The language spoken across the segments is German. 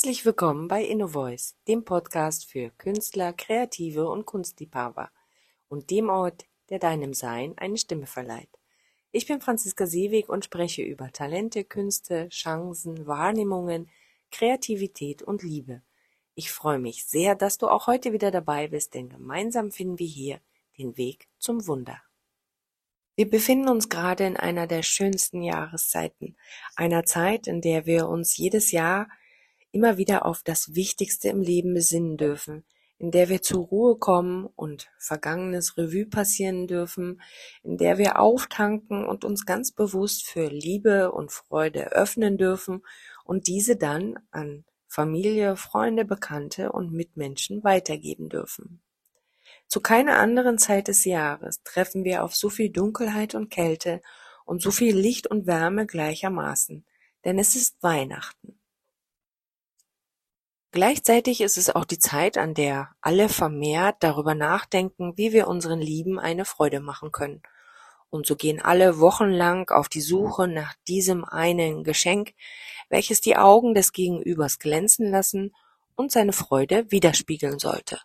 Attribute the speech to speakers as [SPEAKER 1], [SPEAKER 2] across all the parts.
[SPEAKER 1] Herzlich willkommen bei InnoVoice, dem Podcast für Künstler, Kreative und Kunstliebhaber und dem Ort, der deinem Sein eine Stimme verleiht. Ich bin Franziska Seeweg und spreche über Talente, Künste, Chancen, Wahrnehmungen, Kreativität und Liebe. Ich freue mich sehr, dass du auch heute wieder dabei bist, denn gemeinsam finden wir hier den Weg zum Wunder. Wir befinden uns gerade in einer der schönsten Jahreszeiten, einer Zeit, in der wir uns jedes Jahr immer wieder auf das Wichtigste im Leben besinnen dürfen, in der wir zur Ruhe kommen und Vergangenes Revue passieren dürfen, in der wir auftanken und uns ganz bewusst für Liebe und Freude öffnen dürfen und diese dann an Familie, Freunde, Bekannte und Mitmenschen weitergeben dürfen. Zu keiner anderen Zeit des Jahres treffen wir auf so viel Dunkelheit und Kälte und so viel Licht und Wärme gleichermaßen, denn es ist Weihnachten. Gleichzeitig ist es auch die Zeit, an der alle vermehrt darüber nachdenken, wie wir unseren Lieben eine Freude machen können. Und so gehen alle wochenlang auf die Suche nach diesem einen Geschenk, welches die Augen des Gegenübers glänzen lassen und seine Freude widerspiegeln sollte.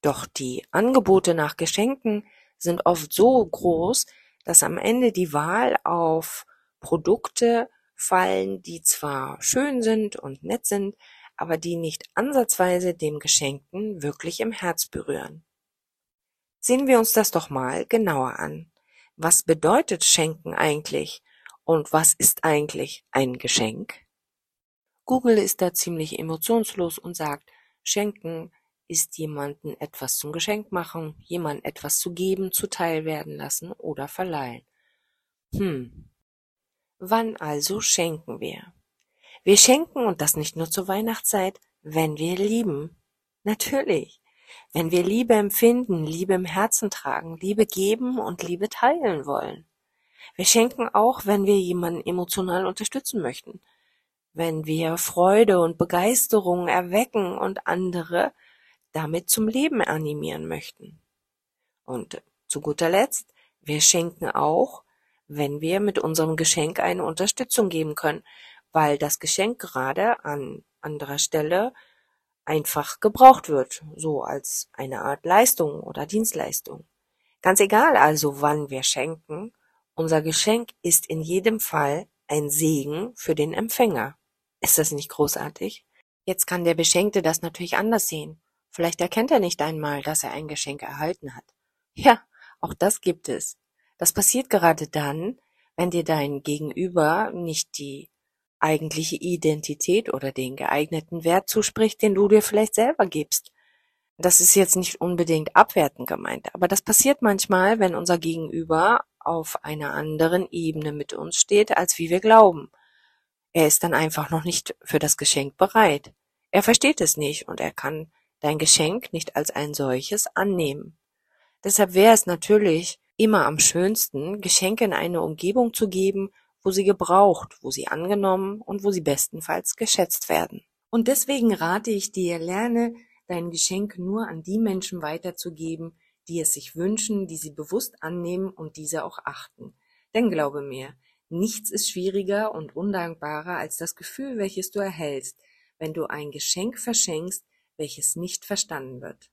[SPEAKER 1] Doch die Angebote nach Geschenken sind oft so groß, dass am Ende die Wahl auf Produkte fallen, die zwar schön sind und nett sind, aber die nicht ansatzweise dem Geschenkten wirklich im Herz berühren. Sehen wir uns das doch mal genauer an. Was bedeutet Schenken eigentlich und was ist eigentlich ein Geschenk? Google ist da ziemlich emotionslos und sagt, Schenken ist jemanden etwas zum Geschenk machen, jemand etwas zu geben, zuteil werden lassen oder verleihen. Hm. Wann also schenken wir? Wir schenken, und das nicht nur zur Weihnachtszeit, wenn wir lieben. Natürlich. Wenn wir Liebe empfinden, Liebe im Herzen tragen, Liebe geben und Liebe teilen wollen. Wir schenken auch, wenn wir jemanden emotional unterstützen möchten. Wenn wir Freude und Begeisterung erwecken und andere damit zum Leben animieren möchten. Und zu guter Letzt, wir schenken auch, wenn wir mit unserem Geschenk eine Unterstützung geben können, weil das Geschenk gerade an anderer Stelle einfach gebraucht wird, so als eine Art Leistung oder Dienstleistung. Ganz egal also, wann wir schenken, unser Geschenk ist in jedem Fall ein Segen für den Empfänger. Ist das nicht großartig? Jetzt kann der Beschenkte das natürlich anders sehen. Vielleicht erkennt er nicht einmal, dass er ein Geschenk erhalten hat. Ja, auch das gibt es. Das passiert gerade dann, wenn dir dein Gegenüber nicht die eigentliche Identität oder den geeigneten Wert zuspricht, den du dir vielleicht selber gibst. Das ist jetzt nicht unbedingt abwertend gemeint, aber das passiert manchmal, wenn unser Gegenüber auf einer anderen Ebene mit uns steht, als wie wir glauben. Er ist dann einfach noch nicht für das Geschenk bereit. Er versteht es nicht und er kann dein Geschenk nicht als ein solches annehmen. Deshalb wäre es natürlich immer am schönsten, Geschenke in eine Umgebung zu geben, wo sie gebraucht, wo sie angenommen und wo sie bestenfalls geschätzt werden. Und deswegen rate ich dir, lerne dein Geschenk nur an die Menschen weiterzugeben, die es sich wünschen, die sie bewusst annehmen und diese auch achten. Denn glaube mir, nichts ist schwieriger und undankbarer als das Gefühl, welches du erhältst, wenn du ein Geschenk verschenkst, welches nicht verstanden wird.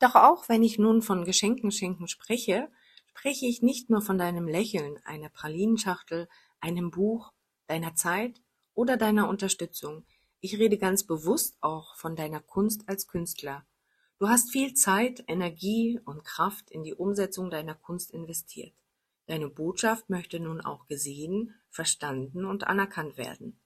[SPEAKER 1] Doch auch wenn ich nun von Geschenken schenken spreche, spreche ich nicht nur von deinem Lächeln, einer Pralinenschachtel, einem Buch, deiner Zeit oder deiner Unterstützung. Ich rede ganz bewusst auch von deiner Kunst als Künstler. Du hast viel Zeit, Energie und Kraft in die Umsetzung deiner Kunst investiert. Deine Botschaft möchte nun auch gesehen, verstanden und anerkannt werden.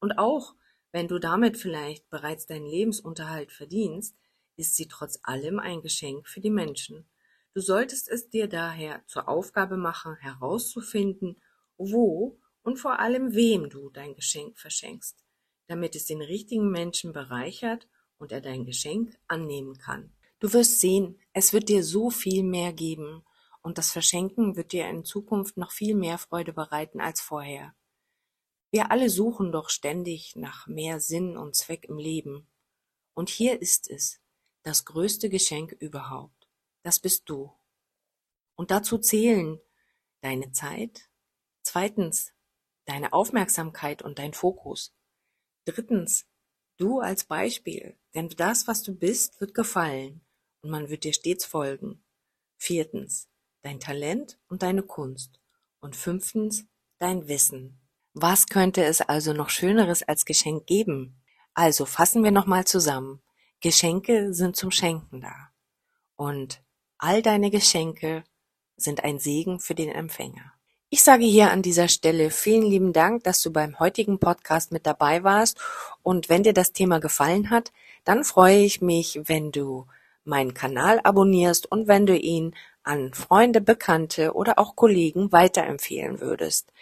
[SPEAKER 1] Und auch wenn du damit vielleicht bereits deinen Lebensunterhalt verdienst, ist sie trotz allem ein Geschenk für die Menschen. Du solltest es dir daher zur Aufgabe machen, herauszufinden, wo und vor allem wem du dein Geschenk verschenkst, damit es den richtigen Menschen bereichert und er dein Geschenk annehmen kann. Du wirst sehen, es wird dir so viel mehr geben und das Verschenken wird dir in Zukunft noch viel mehr Freude bereiten als vorher. Wir alle suchen doch ständig nach mehr Sinn und Zweck im Leben. Und hier ist es, das größte Geschenk überhaupt. Das bist du. Und dazu zählen deine Zeit, Zweitens, deine Aufmerksamkeit und dein Fokus. Drittens, Du als Beispiel, denn das, was du bist, wird gefallen und man wird dir stets folgen. Viertens, dein Talent und deine Kunst. Und fünftens, dein Wissen. Was könnte es also noch Schöneres als Geschenk geben? Also fassen wir nochmal zusammen. Geschenke sind zum Schenken da. Und all deine Geschenke sind ein Segen für den Empfänger. Ich sage hier an dieser Stelle vielen lieben Dank, dass du beim heutigen Podcast mit dabei warst. Und wenn dir das Thema gefallen hat, dann freue ich mich, wenn du meinen Kanal abonnierst und wenn du ihn an Freunde, Bekannte oder auch Kollegen weiterempfehlen würdest.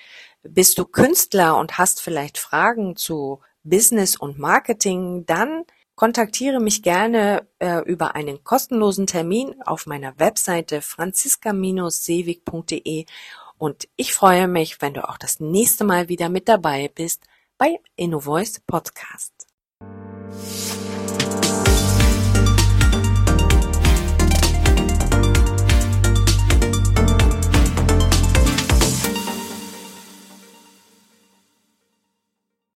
[SPEAKER 1] Bist du Künstler und hast vielleicht Fragen zu Business und Marketing, dann kontaktiere mich gerne äh, über einen kostenlosen Termin auf meiner Webseite franziska-seewig.de und ich freue mich, wenn du auch das nächste Mal wieder mit dabei bist bei InnoVoice Podcast.